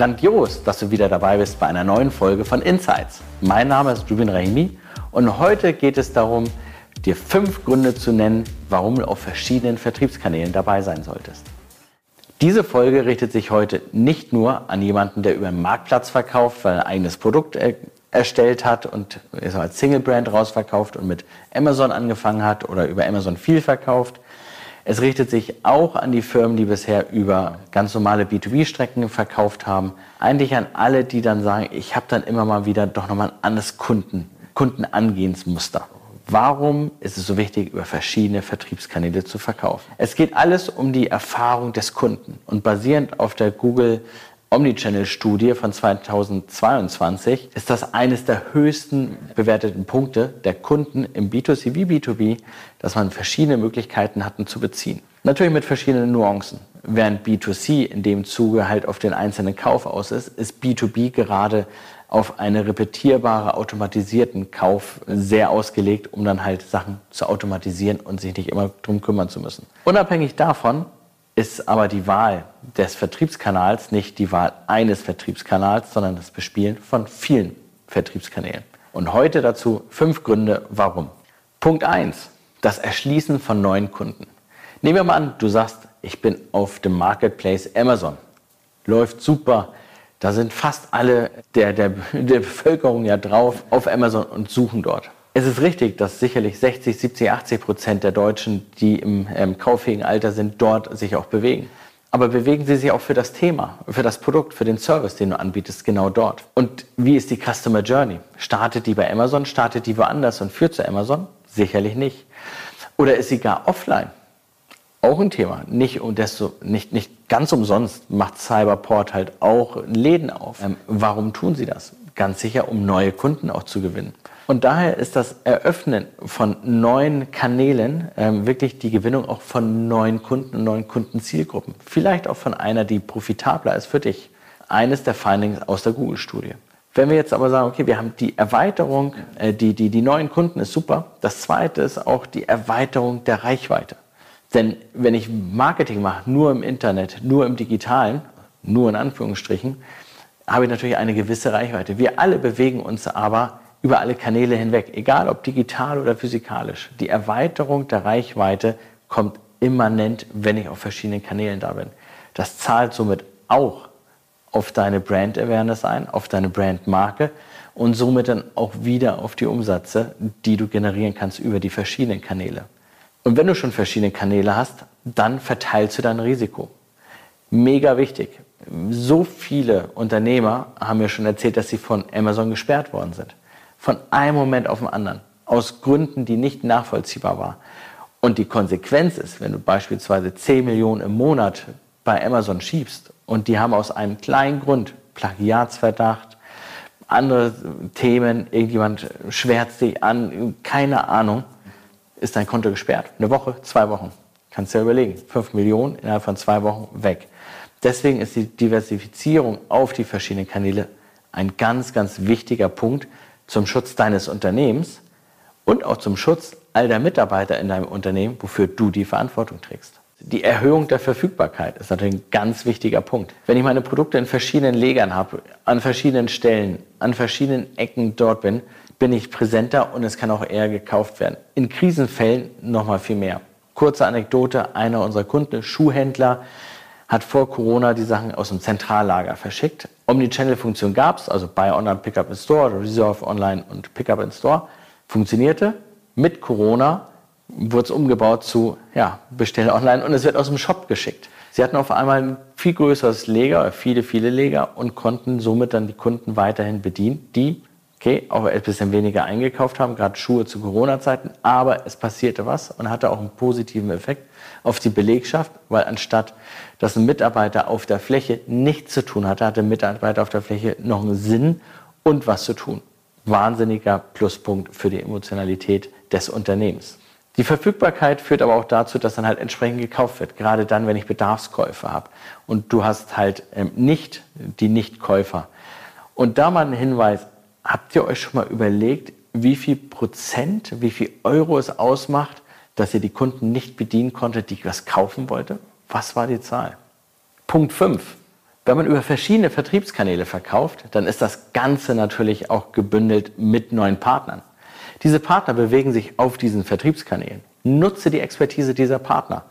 Grandios, dass du wieder dabei bist bei einer neuen Folge von Insights. Mein Name ist Rubin Rahimi und heute geht es darum, dir fünf Gründe zu nennen, warum du auf verschiedenen Vertriebskanälen dabei sein solltest. Diese Folge richtet sich heute nicht nur an jemanden, der über einen Marktplatz verkauft, weil er ein eigenes Produkt er erstellt hat und ist als Single Brand rausverkauft und mit Amazon angefangen hat oder über Amazon viel verkauft. Es richtet sich auch an die Firmen, die bisher über ganz normale B2B-Strecken verkauft haben. Eigentlich an alle, die dann sagen, ich habe dann immer mal wieder doch nochmal ein anderes Kunden, Kundenangehensmuster. Warum ist es so wichtig, über verschiedene Vertriebskanäle zu verkaufen? Es geht alles um die Erfahrung des Kunden. Und basierend auf der Google Omnichannel-Studie von 2022 ist das eines der höchsten bewerteten Punkte der Kunden im B2C wie B2B, dass man verschiedene Möglichkeiten hatten zu beziehen. Natürlich mit verschiedenen Nuancen. Während B2C in dem Zuge halt auf den einzelnen Kauf aus ist, ist B2B gerade auf einen repetierbare, automatisierten Kauf sehr ausgelegt, um dann halt Sachen zu automatisieren und sich nicht immer drum kümmern zu müssen. Unabhängig davon ist aber die Wahl des Vertriebskanals nicht die Wahl eines Vertriebskanals, sondern das Bespielen von vielen Vertriebskanälen. Und heute dazu fünf Gründe, warum. Punkt eins: Das Erschließen von neuen Kunden. Nehmen wir mal an, du sagst, ich bin auf dem Marketplace Amazon. Läuft super, da sind fast alle der, der, der Bevölkerung ja drauf auf Amazon und suchen dort. Es ist richtig, dass sicherlich 60, 70, 80 Prozent der Deutschen, die im ähm, kauffähigen Alter sind, dort sich auch bewegen. Aber bewegen sie sich auch für das Thema, für das Produkt, für den Service, den du anbietest, genau dort. Und wie ist die Customer Journey? Startet die bei Amazon, startet die woanders und führt zu Amazon? Sicherlich nicht. Oder ist sie gar offline? auch ein Thema. Nicht, und desto, nicht, nicht ganz umsonst macht Cyberport halt auch Läden auf. Ähm, warum tun sie das? Ganz sicher, um neue Kunden auch zu gewinnen. Und daher ist das Eröffnen von neuen Kanälen ähm, wirklich die Gewinnung auch von neuen Kunden und neuen Kundenzielgruppen. Vielleicht auch von einer, die profitabler ist für dich. Eines der Findings aus der Google-Studie. Wenn wir jetzt aber sagen, okay, wir haben die Erweiterung, äh, die, die, die neuen Kunden ist super. Das zweite ist auch die Erweiterung der Reichweite. Denn wenn ich Marketing mache, nur im Internet, nur im Digitalen, nur in Anführungsstrichen, habe ich natürlich eine gewisse Reichweite. Wir alle bewegen uns aber über alle Kanäle hinweg, egal ob digital oder physikalisch. Die Erweiterung der Reichweite kommt immanent, wenn ich auf verschiedenen Kanälen da bin. Das zahlt somit auch auf deine Brand Awareness ein, auf deine Brandmarke und somit dann auch wieder auf die Umsätze, die du generieren kannst über die verschiedenen Kanäle. Und wenn du schon verschiedene Kanäle hast, dann verteilst du dein Risiko. Mega wichtig. So viele Unternehmer haben mir schon erzählt, dass sie von Amazon gesperrt worden sind. Von einem Moment auf den anderen. Aus Gründen, die nicht nachvollziehbar waren. Und die Konsequenz ist, wenn du beispielsweise 10 Millionen im Monat bei Amazon schiebst und die haben aus einem kleinen Grund, Plagiatsverdacht, andere Themen, irgendjemand schwärzt dich an, keine Ahnung, ist dein Konto gesperrt. Eine Woche, zwei Wochen. Kannst du ja überlegen. Fünf Millionen innerhalb von zwei Wochen weg. Deswegen ist die Diversifizierung auf die verschiedenen Kanäle ein ganz, ganz wichtiger Punkt zum Schutz deines Unternehmens und auch zum Schutz all der Mitarbeiter in deinem Unternehmen, wofür du die Verantwortung trägst. Die Erhöhung der Verfügbarkeit ist natürlich ein ganz wichtiger Punkt. Wenn ich meine Produkte in verschiedenen Legern habe, an verschiedenen Stellen, an verschiedenen Ecken dort bin, bin ich präsenter und es kann auch eher gekauft werden. In Krisenfällen noch mal viel mehr. Kurze Anekdote, einer unserer Kunden, Schuhhändler, hat vor Corona die Sachen aus dem Zentrallager verschickt. Omnichannel-Funktion gab es, also Buy Online, Pickup in Store, Reserve Online und Pickup in Store. Funktionierte. Mit Corona wurde es umgebaut zu ja, Bestell online und es wird aus dem Shop geschickt. Sie hatten auf einmal ein viel größeres Leger, viele, viele Leger und konnten somit dann die Kunden weiterhin bedienen, die okay, auch ein bisschen weniger eingekauft haben, gerade Schuhe zu Corona-Zeiten, aber es passierte was und hatte auch einen positiven Effekt auf die Belegschaft, weil anstatt, dass ein Mitarbeiter auf der Fläche nichts zu tun hatte, hatte ein Mitarbeiter auf der Fläche noch einen Sinn und was zu tun. Wahnsinniger Pluspunkt für die Emotionalität des Unternehmens. Die Verfügbarkeit führt aber auch dazu, dass dann halt entsprechend gekauft wird. Gerade dann, wenn ich Bedarfskäufe habe. Und du hast halt ähm, nicht die Nichtkäufer. Und da mal ein Hinweis, Habt ihr euch schon mal überlegt, wie viel Prozent, wie viel Euro es ausmacht, dass ihr die Kunden nicht bedienen konntet, die was kaufen wollte? Was war die Zahl? Punkt 5. Wenn man über verschiedene Vertriebskanäle verkauft, dann ist das Ganze natürlich auch gebündelt mit neuen Partnern. Diese Partner bewegen sich auf diesen Vertriebskanälen. Nutze die Expertise dieser Partner.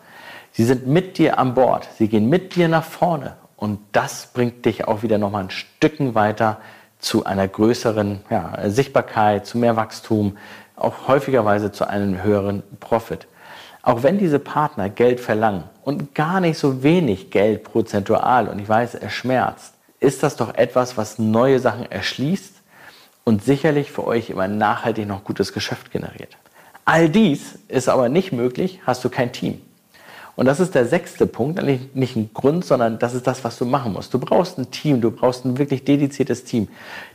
Sie sind mit dir an Bord. Sie gehen mit dir nach vorne. Und das bringt dich auch wieder nochmal ein Stücken weiter zu einer größeren ja, Sichtbarkeit, zu mehr Wachstum, auch häufigerweise zu einem höheren Profit. Auch wenn diese Partner Geld verlangen und gar nicht so wenig Geld prozentual, und ich weiß, es schmerzt, ist das doch etwas, was neue Sachen erschließt und sicherlich für euch immer nachhaltig noch gutes Geschäft generiert. All dies ist aber nicht möglich, hast du kein Team. Und das ist der sechste Punkt, eigentlich nicht ein Grund, sondern das ist das, was du machen musst. Du brauchst ein Team, du brauchst ein wirklich dediziertes Team,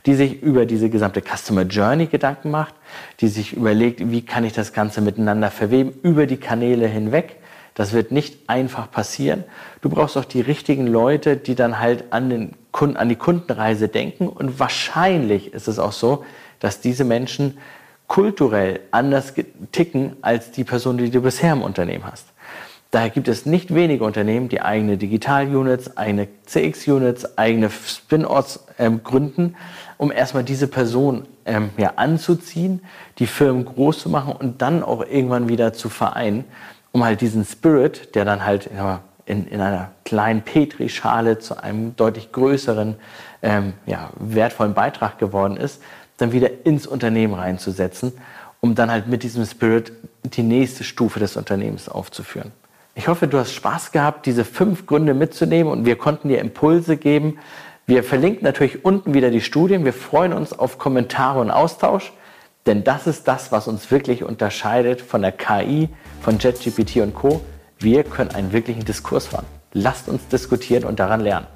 die sich über diese gesamte Customer Journey Gedanken macht, die sich überlegt, wie kann ich das Ganze miteinander verweben, über die Kanäle hinweg. Das wird nicht einfach passieren. Du brauchst auch die richtigen Leute, die dann halt an, den Kunden, an die Kundenreise denken. Und wahrscheinlich ist es auch so, dass diese Menschen kulturell anders ticken als die Person, die du bisher im Unternehmen hast. Daher gibt es nicht wenige Unternehmen, die eigene Digital-Units, eigene CX-Units, eigene Spin-Offs ähm, gründen, um erstmal diese Person ähm, ja, anzuziehen, die Firmen groß zu machen und dann auch irgendwann wieder zu vereinen, um halt diesen Spirit, der dann halt in, in einer kleinen Petrischale zu einem deutlich größeren, ähm, ja, wertvollen Beitrag geworden ist, dann wieder ins Unternehmen reinzusetzen, um dann halt mit diesem Spirit die nächste Stufe des Unternehmens aufzuführen. Ich hoffe, du hast Spaß gehabt, diese fünf Gründe mitzunehmen und wir konnten dir Impulse geben. Wir verlinken natürlich unten wieder die Studien. Wir freuen uns auf Kommentare und Austausch, denn das ist das, was uns wirklich unterscheidet von der KI, von JetGPT und Co. Wir können einen wirklichen Diskurs fahren. Lasst uns diskutieren und daran lernen.